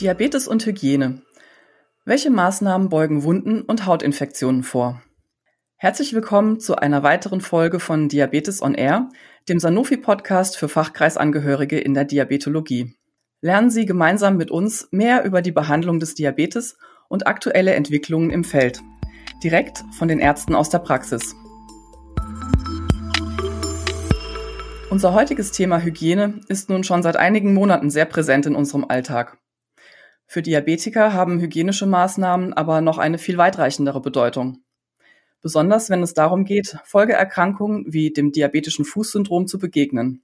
Diabetes und Hygiene. Welche Maßnahmen beugen Wunden und Hautinfektionen vor? Herzlich willkommen zu einer weiteren Folge von Diabetes on Air, dem Sanofi-Podcast für Fachkreisangehörige in der Diabetologie. Lernen Sie gemeinsam mit uns mehr über die Behandlung des Diabetes und aktuelle Entwicklungen im Feld. Direkt von den Ärzten aus der Praxis. Unser heutiges Thema Hygiene ist nun schon seit einigen Monaten sehr präsent in unserem Alltag. Für Diabetiker haben hygienische Maßnahmen aber noch eine viel weitreichendere Bedeutung. Besonders wenn es darum geht, Folgeerkrankungen wie dem diabetischen Fußsyndrom zu begegnen.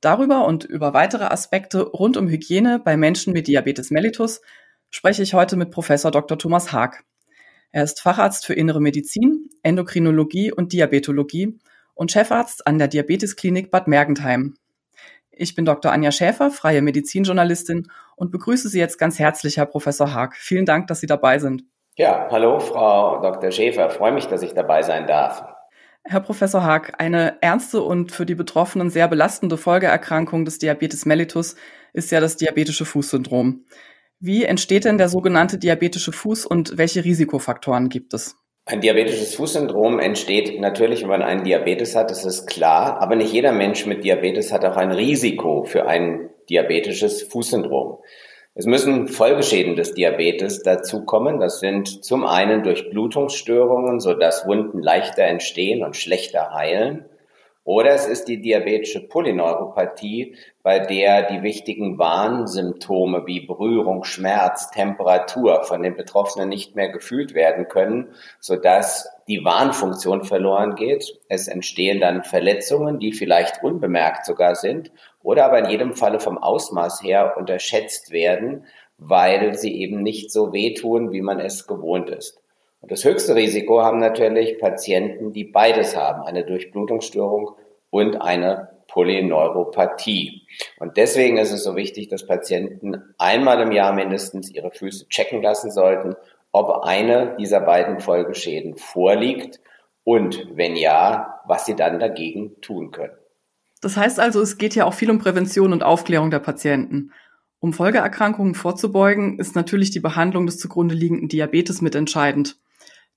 Darüber und über weitere Aspekte rund um Hygiene bei Menschen mit Diabetes mellitus spreche ich heute mit Professor Dr. Thomas Haag. Er ist Facharzt für Innere Medizin, Endokrinologie und Diabetologie und Chefarzt an der Diabetesklinik Bad Mergentheim. Ich bin Dr. Anja Schäfer, freie Medizinjournalistin und begrüße Sie jetzt ganz herzlich, Herr Professor Haag. Vielen Dank, dass Sie dabei sind. Ja, hallo, Frau Dr. Schäfer. Freue mich, dass ich dabei sein darf. Herr Professor Haag, eine ernste und für die Betroffenen sehr belastende Folgeerkrankung des Diabetes mellitus ist ja das diabetische Fußsyndrom. Wie entsteht denn der sogenannte diabetische Fuß und welche Risikofaktoren gibt es? Ein diabetisches Fußsyndrom entsteht natürlich, wenn man einen Diabetes hat, das ist klar, aber nicht jeder Mensch mit Diabetes hat auch ein Risiko für ein diabetisches Fußsyndrom. Es müssen Folgeschäden des Diabetes dazukommen. Das sind zum einen durch Blutungsstörungen, sodass Wunden leichter entstehen und schlechter heilen. Oder es ist die diabetische Polyneuropathie, bei der die wichtigen Warnsymptome wie Berührung, Schmerz, Temperatur von den Betroffenen nicht mehr gefühlt werden können, sodass die Warnfunktion verloren geht. Es entstehen dann Verletzungen, die vielleicht unbemerkt sogar sind oder aber in jedem Falle vom Ausmaß her unterschätzt werden, weil sie eben nicht so wehtun, wie man es gewohnt ist. Und das höchste Risiko haben natürlich Patienten, die beides haben, eine Durchblutungsstörung und eine Polyneuropathie. Und deswegen ist es so wichtig, dass Patienten einmal im Jahr mindestens ihre Füße checken lassen sollten, ob eine dieser beiden Folgeschäden vorliegt und wenn ja, was sie dann dagegen tun können. Das heißt also, es geht ja auch viel um Prävention und Aufklärung der Patienten. Um Folgeerkrankungen vorzubeugen, ist natürlich die Behandlung des zugrunde liegenden Diabetes mitentscheidend.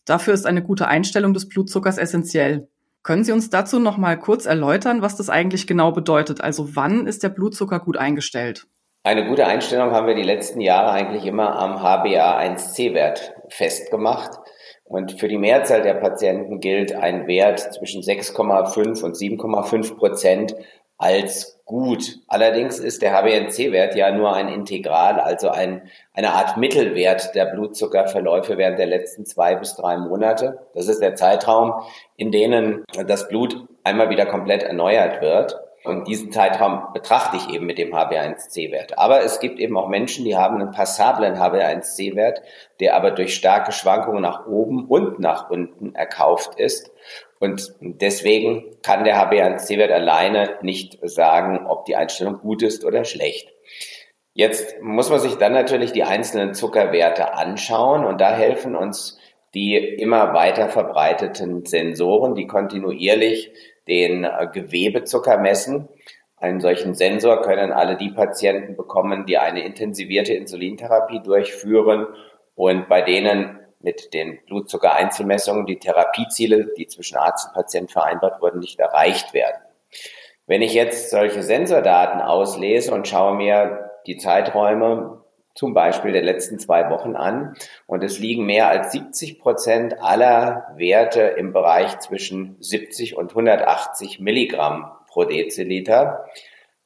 Dafür ist eine gute Einstellung des Blutzuckers essentiell. Können Sie uns dazu noch mal kurz erläutern, was das eigentlich genau bedeutet? Also wann ist der Blutzucker gut eingestellt? Eine gute Einstellung haben wir die letzten Jahre eigentlich immer am HbA1c-Wert festgemacht. Und für die Mehrzahl der Patienten gilt ein Wert zwischen 6,5 und 7,5 Prozent als gut. Allerdings ist der HbA1c-Wert ja nur ein Integral, also ein, eine Art Mittelwert der Blutzuckerverläufe während der letzten zwei bis drei Monate. Das ist der Zeitraum, in denen das Blut einmal wieder komplett erneuert wird. Und diesen Zeitraum betrachte ich eben mit dem HbA1c-Wert. Aber es gibt eben auch Menschen, die haben einen passablen HbA1c-Wert, der aber durch starke Schwankungen nach oben und nach unten erkauft ist. Und deswegen kann der HbA1c-Wert alleine nicht sagen, ob die Einstellung gut ist oder schlecht. Jetzt muss man sich dann natürlich die einzelnen Zuckerwerte anschauen und da helfen uns die immer weiter verbreiteten Sensoren, die kontinuierlich den äh, Gewebezucker messen. Einen solchen Sensor können alle die Patienten bekommen, die eine intensivierte Insulintherapie durchführen und bei denen mit den Blutzuckereinzelmessungen die Therapieziele, die zwischen Arzt und Patient vereinbart wurden, nicht erreicht werden. Wenn ich jetzt solche Sensordaten auslese und schaue mir die Zeiträume zum Beispiel der letzten zwei Wochen an und es liegen mehr als 70 Prozent aller Werte im Bereich zwischen 70 und 180 Milligramm pro Deziliter,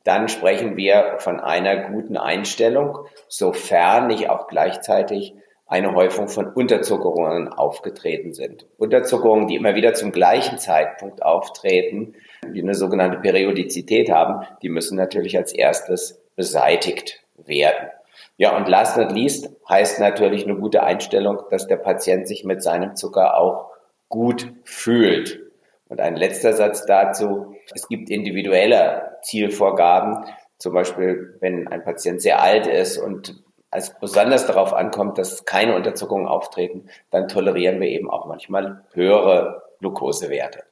dann sprechen wir von einer guten Einstellung, sofern nicht auch gleichzeitig eine Häufung von Unterzuckerungen aufgetreten sind. Unterzuckerungen, die immer wieder zum gleichen Zeitpunkt auftreten, die eine sogenannte Periodizität haben, die müssen natürlich als erstes beseitigt werden. Ja, und last not least heißt natürlich eine gute Einstellung, dass der Patient sich mit seinem Zucker auch gut fühlt. Und ein letzter Satz dazu. Es gibt individuelle Zielvorgaben. Zum Beispiel, wenn ein Patient sehr alt ist und als besonders darauf ankommt, dass keine Unterzuckungen auftreten, dann tolerieren wir eben auch manchmal höhere Glukosewerte.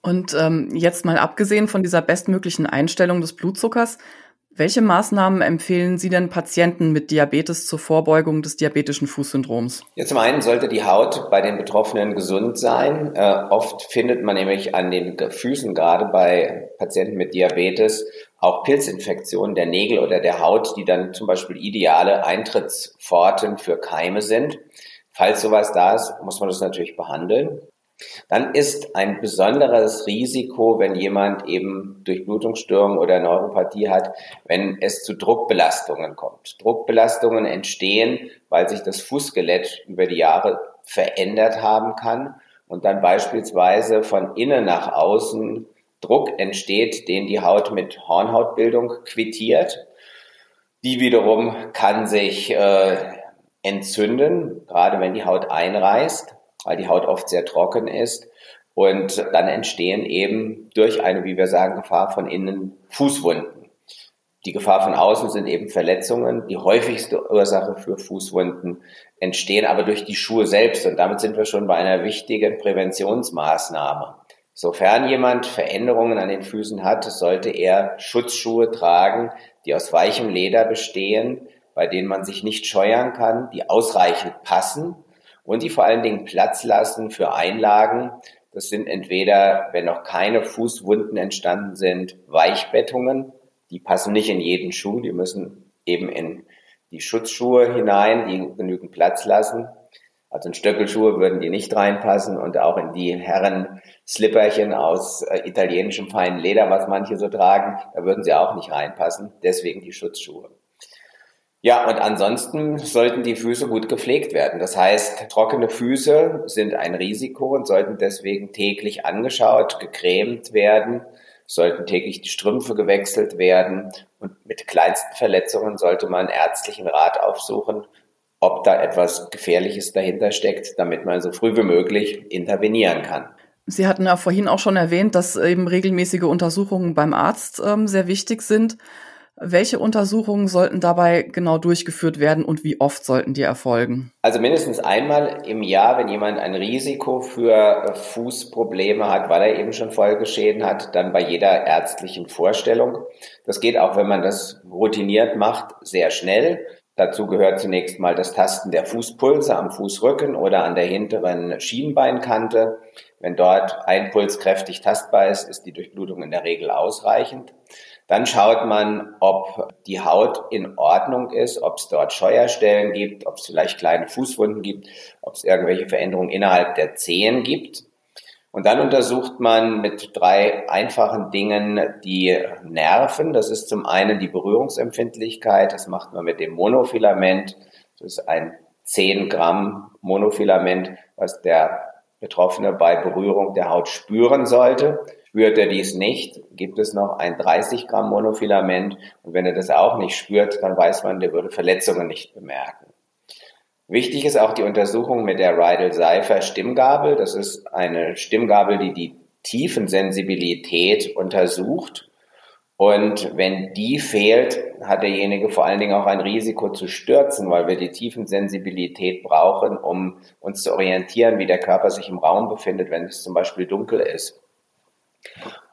Und ähm, jetzt mal abgesehen von dieser bestmöglichen Einstellung des Blutzuckers, Welche Maßnahmen empfehlen Sie denn Patienten mit Diabetes zur Vorbeugung des diabetischen Fußsyndroms? Ja, zum einen sollte die Haut bei den Betroffenen gesund sein. Äh, oft findet man nämlich an den Füßen, gerade bei Patienten mit Diabetes, auch Pilzinfektionen der Nägel oder der Haut, die dann zum Beispiel ideale Eintrittspforten für Keime sind. Falls sowas da ist, muss man das natürlich behandeln. Dann ist ein besonderes Risiko, wenn jemand eben Durchblutungsstörungen oder Neuropathie hat, wenn es zu Druckbelastungen kommt. Druckbelastungen entstehen, weil sich das Fußskelett über die Jahre verändert haben kann und dann beispielsweise von innen nach außen Druck entsteht, den die Haut mit Hornhautbildung quittiert. Die wiederum kann sich äh, entzünden, gerade wenn die Haut einreißt weil die Haut oft sehr trocken ist. Und dann entstehen eben durch eine, wie wir sagen, Gefahr von innen Fußwunden. Die Gefahr von außen sind eben Verletzungen. Die häufigste Ursache für Fußwunden entstehen aber durch die Schuhe selbst. Und damit sind wir schon bei einer wichtigen Präventionsmaßnahme. Sofern jemand Veränderungen an den Füßen hat, sollte er Schutzschuhe tragen, die aus weichem Leder bestehen, bei denen man sich nicht scheuern kann, die ausreichend passen und die vor allen Dingen Platz lassen für Einlagen. Das sind entweder, wenn noch keine Fußwunden entstanden sind, Weichbettungen. Die passen nicht in jeden Schuh, die müssen eben in die Schutzschuhe hinein, die genügend Platz lassen. Also in Stöckelschuhe würden die nicht reinpassen und auch in die Herren-Slipperchen aus äh, italienischem feinen Leder, was manche so tragen, da würden sie auch nicht reinpassen. Deswegen die Schutzschuhe. Ja, und ansonsten sollten die Füße gut gepflegt werden. Das heißt, trockene Füße sind ein Risiko und sollten deswegen täglich angeschaut, gecremt werden, sollten täglich die Strümpfe gewechselt werden und mit kleinsten Verletzungen sollte man ärztlichen Rat aufsuchen, ob da etwas Gefährliches dahinter steckt, damit man so früh wie möglich intervenieren kann. Sie hatten ja vorhin auch schon erwähnt, dass eben regelmäßige Untersuchungen beim Arzt ähm, sehr wichtig sind. Welche Untersuchungen sollten dabei genau durchgeführt werden und wie oft sollten die erfolgen? Also mindestens einmal im Jahr, wenn jemand ein Risiko für Fußprobleme hat, weil er eben schon Folgeschäden hat, dann bei jeder ärztlichen Vorstellung. Das geht auch, wenn man das routiniert macht, sehr schnell. Dazu gehört zunächst mal das Tasten der Fußpulse am Fußrücken oder an der hinteren Schienbeinkante. Wenn dort ein Puls kräftig tastbar ist, ist die Durchblutung in der Regel ausreichend. Dann schaut man, ob die Haut in Ordnung ist, ob es dort Scheuerstellen gibt, ob es vielleicht kleine Fußwunden gibt, ob es irgendwelche Veränderungen innerhalb der Zehen gibt. Und dann untersucht man mit drei einfachen Dingen die Nerven. Das ist zum einen die Berührungsempfindlichkeit. Das macht man mit dem Monofilament. Das ist ein 10 Gramm Monofilament, was der Betroffene bei Berührung der Haut spüren sollte. Spürt er dies nicht, gibt es noch ein 30 Gramm Monofilament und wenn er das auch nicht spürt, dann weiß man, der würde Verletzungen nicht bemerken. Wichtig ist auch die Untersuchung mit der Rydell-Seifer Stimmgabel. Das ist eine Stimmgabel, die die Tiefensensibilität untersucht. Und wenn die fehlt, hat derjenige vor allen Dingen auch ein Risiko zu stürzen, weil wir die Tiefensensibilität brauchen, um uns zu orientieren, wie der Körper sich im Raum befindet, wenn es zum Beispiel dunkel ist.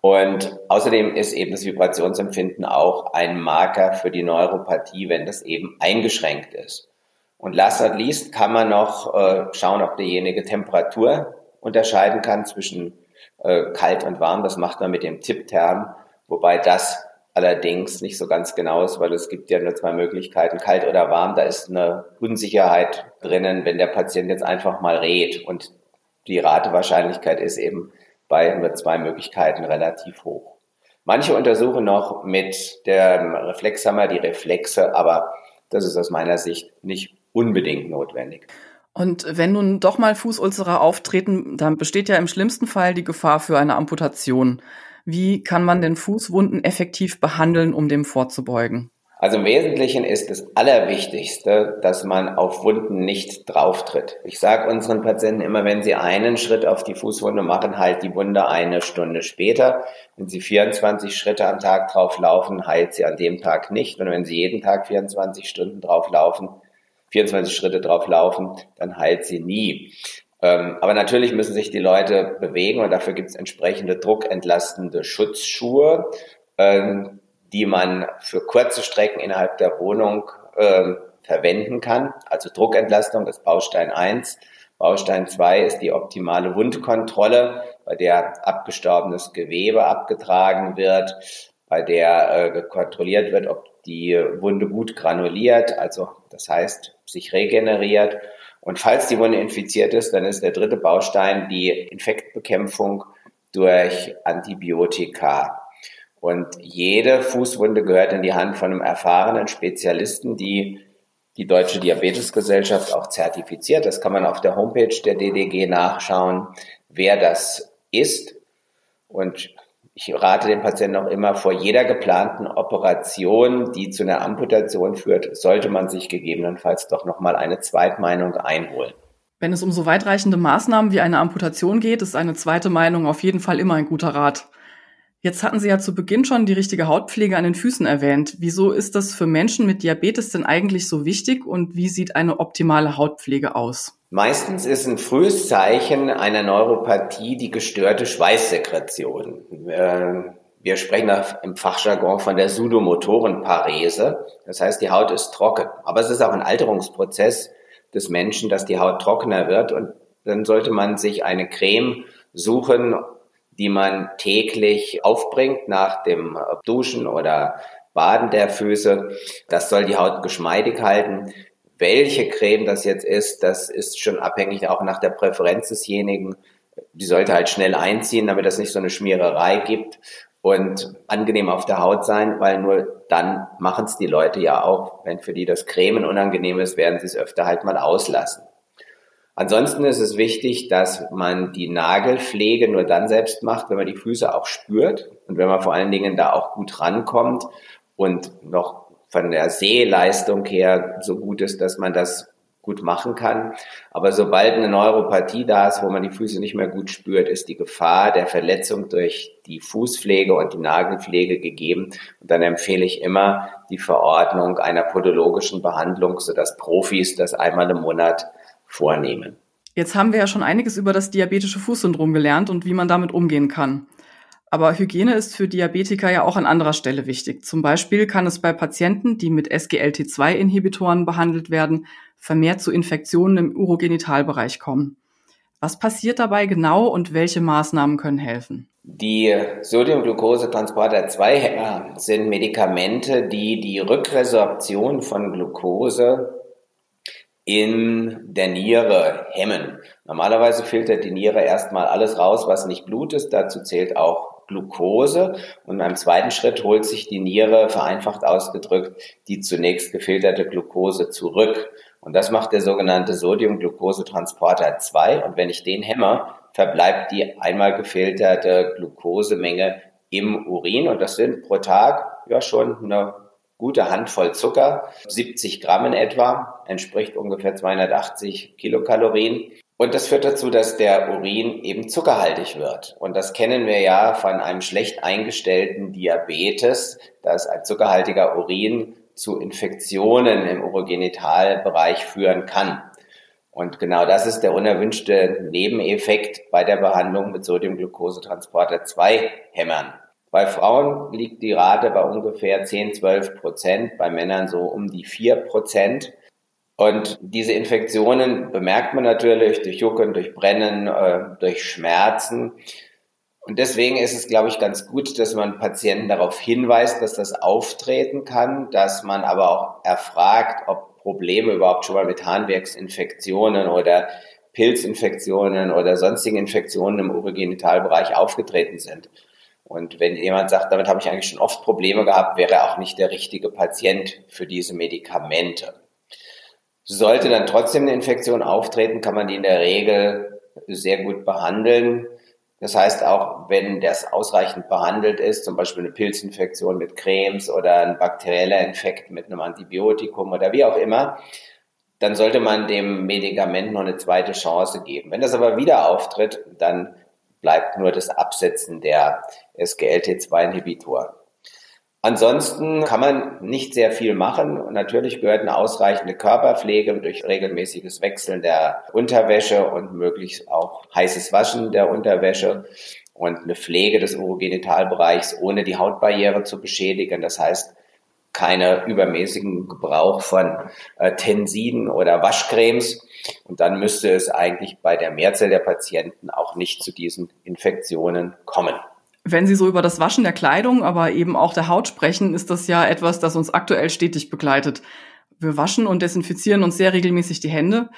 Und außerdem ist eben das Vibrationsempfinden auch ein Marker für die Neuropathie, wenn das eben eingeschränkt ist. Und last not least kann man noch äh, schauen, ob derjenige Temperatur unterscheiden kann zwischen äh, kalt und warm. Das macht man mit dem Tippterm, wobei das allerdings nicht so ganz genau ist, weil es gibt ja nur zwei Möglichkeiten, kalt oder warm. Da ist eine Unsicherheit drinnen, wenn der Patient jetzt einfach mal redet und die Ratewahrscheinlichkeit ist eben bei zwei Möglichkeiten relativ hoch. Manche untersuchen noch mit der Reflexhammer die Reflexe, aber das ist aus meiner Sicht nicht unbedingt notwendig. Und wenn nun doch mal Fußulzere auftreten, dann besteht ja im schlimmsten Fall die Gefahr für eine Amputation. Wie kann man den Fußwunden effektiv behandeln, um dem vorzubeugen? Also im Wesentlichen ist das Allerwichtigste, dass man auf Wunden nicht drauftritt. Ich sage unseren Patienten immer, wenn sie einen Schritt auf die Fußwunde machen, heilt die Wunde eine Stunde später. Wenn sie 24 Schritte am Tag drauf laufen, heilt sie an dem Tag nicht. Und wenn sie jeden Tag 24 Stunden drauf laufen, 24 Schritte drauf laufen, dann heilt sie nie. Ähm, aber natürlich müssen sich die Leute bewegen und dafür gibt es entsprechende druckentlastende Schutzschuhe. Ähm, die man für kurze Strecken innerhalb der Wohnung äh, verwenden kann. Also Druckentlastung ist Baustein 1. Baustein 2 ist die optimale Wundkontrolle, bei der abgestorbenes Gewebe abgetragen wird, bei der äh, kontrolliert wird, ob die Wunde gut granuliert, also das heißt sich regeneriert. Und falls die Wunde infiziert ist, dann ist der dritte Baustein die Infektbekämpfung durch Antibiotika. Und jede Fußwunde gehört in die Hand von einem erfahrenen Spezialisten, die die Deutsche Diabetesgesellschaft auch zertifiziert. Das kann man auf der Homepage der DDG nachschauen, wer das ist. Und ich rate den Patienten auch immer, vor jeder geplanten Operation, die zu einer Amputation führt, sollte man sich gegebenenfalls doch nochmal eine Zweitmeinung einholen. Wenn es um so weitreichende Maßnahmen wie eine Amputation geht, ist eine zweite Meinung auf jeden Fall immer ein guter Rat. Jetzt hatten Sie ja zu Beginn schon die richtige Hautpflege an den Füßen erwähnt. Wieso ist das für Menschen mit Diabetes denn eigentlich so wichtig und wie sieht eine optimale Hautpflege aus? Meistens ist ein frühes Zeichen einer Neuropathie die gestörte Schweißsekretion. Ähm, wir sprechen im Fachjargon von der Sudomotorenparese. Das heißt, die Haut ist trocken. Aber es ist auch ein Alterungsprozess des Menschen, dass die Haut trockener wird. Und dann sollte man sich eine Creme suchen, die man täglich aufbringt nach dem Duschen oder Baden der Füße. Das soll die Haut geschmeidig halten. Welche Creme das jetzt ist, das ist schon abhängig auch nach der Präferenz desjenigen. Die sollte halt schnell einziehen, damit es nicht so eine Schmiererei gibt und angenehm auf der Haut sein, weil nur dann machen es die Leute ja auch. Wenn für die das Cremen unangenehm ist, werden sie es öfter halt mal auslassen. Ansonsten ist es wichtig, dass man die Nagelpflege nur dann selbst macht, wenn man die Füße auch spürt und wenn man vor allen Dingen da auch gut rankommt und noch von der Sehleistung her so gut ist, dass man das gut machen kann. Aber sobald eine Neuropathie da ist, wo man die Füße nicht mehr gut spürt, ist die Gefahr der Verletzung durch die Fußpflege und die Nagelpflege gegeben. Und dann empfehle ich immer die Verordnung einer podologischen Behandlung, sodass Profis das einmal im Monat vornehmen. Jetzt haben wir ja schon einiges über das diabetische Fußsyndrom gelernt und wie man damit umgehen kann. Aber Hygiene ist für Diabetiker ja auch an anderer Stelle wichtig. Zum Beispiel kann es bei Patienten, die mit SGLT2-Inhibitoren behandelt werden, vermehrt zu Infektionen im Urogenitalbereich kommen. Was passiert dabei genau und welche Maßnahmen können helfen? Die Sodiumglucose-Transporter 2 sind Medikamente, die die Rückresorption von Glucose in der Niere hemmen. Normalerweise filtert die Niere erstmal alles raus, was nicht Blut ist. Dazu zählt auch Glucose und beim zweiten Schritt holt sich die Niere, vereinfacht ausgedrückt, die zunächst gefilterte Glucose zurück. Und das macht der sogenannte Sodium-Glucose-Transporter 2. Und wenn ich den hämmer, verbleibt die einmal gefilterte Glucosemenge im Urin. Und das sind pro Tag ja schon eine gute Handvoll Zucker, 70 Gramm in etwa, entspricht ungefähr 280 Kilokalorien. Und das führt dazu, dass der Urin eben zuckerhaltig wird. Und das kennen wir ja von einem schlecht eingestellten Diabetes, dass ein zuckerhaltiger Urin zu Infektionen im Urogenitalbereich führen kann. Und genau das ist der unerwünschte Nebeneffekt bei der Behandlung mit Sodiumglucosetransporter 2 Hämmern. Bei Frauen liegt die Rate bei ungefähr 10, 12 Prozent, bei Männern so um die 4 Prozent. Und diese Infektionen bemerkt man natürlich durch Jucken, durch Brennen, äh, durch Schmerzen. Und deswegen ist es, glaube ich, ganz gut, dass man Patienten darauf hinweist, dass das auftreten kann, dass man aber auch erfragt, ob Probleme überhaupt schon mal mit Harnwerksinfektionen oder Pilzinfektionen oder sonstigen Infektionen im Urogenitalbereich aufgetreten sind. Und wenn jemand sagt, damit habe ich eigentlich schon oft Probleme gehabt, wäre er auch nicht der richtige Patient für diese Medikamente. Sollte dann trotzdem eine Infektion auftreten, kann man die in der Regel sehr gut behandeln. Das heißt, auch wenn das ausreichend behandelt ist, zum Beispiel eine Pilzinfektion mit Cremes oder ein bakterieller Infekt mit einem Antibiotikum oder wie auch immer, dann sollte man dem Medikament noch eine zweite Chance geben. Wenn das aber wieder auftritt, dann bleibt nur das Absetzen der SGLT2-Inhibitoren. Ansonsten kann man nicht sehr viel machen. Natürlich gehört eine ausreichende Körperpflege durch regelmäßiges Wechseln der Unterwäsche und möglichst auch heißes Waschen der Unterwäsche und eine Pflege des Urogenitalbereichs, ohne die Hautbarriere zu beschädigen. Das heißt, keine übermäßigen Gebrauch von äh, Tensiden oder Waschcremes. Und dann müsste es eigentlich bei der Mehrzahl der Patienten auch nicht zu diesen Infektionen kommen. Wenn Sie so über das Waschen der Kleidung, aber eben auch der Haut sprechen, ist das ja etwas, das uns aktuell stetig begleitet. Wir waschen und desinfizieren uns sehr regelmäßig die Hände.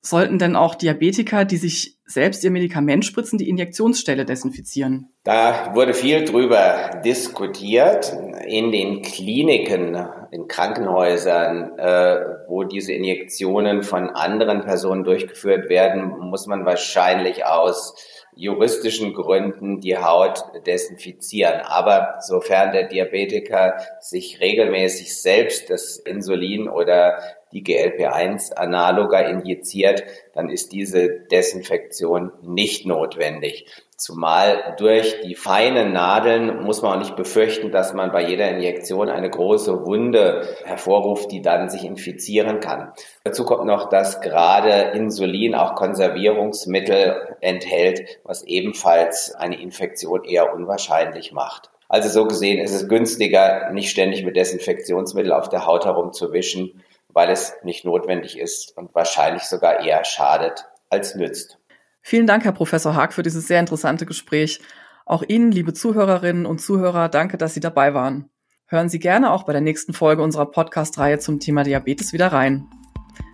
Sollten denn auch Diabetiker, die sich selbst ihr Medikament spritzen, die Injektionsstelle desinfizieren? Da wurde viel drüber diskutiert. In den Kliniken, in Krankenhäusern, äh, wo diese Injektionen von anderen Personen durchgeführt werden, muss man wahrscheinlich aus juristischen Gründen die Haut desinfizieren. Aber sofern der Diabetiker sich regelmäßig selbst das Insulin oder die GLP-1-Analoga injiziert, dann ist diese Desinfektion nicht notwendig. Zumal durch die feinen Nadeln muss man auch nicht befürchten, dass man bei jeder Injektion eine große Wunde hervorruft, die dann sich infizieren kann. Dazu kommt noch, dass gerade Insulin auch Konservierungsmittel enthält, was ebenfalls eine Infektion eher unwahrscheinlich macht. Also so gesehen ist es günstiger, nicht ständig mit Desinfektionsmittel auf der Haut herumzuwischen, weil es nicht notwendig ist und wahrscheinlich sogar eher schadet als nützt. Vielen Dank, Herr Professor Haag, für dieses sehr interessante Gespräch. Auch Ihnen, liebe Zuhörerinnen und Zuhörer, danke, dass Sie dabei waren. Hören Sie gerne auch bei der nächsten Folge unserer Podcast-Reihe zum Thema Diabetes wieder rein.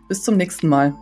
Bis zum nächsten Mal.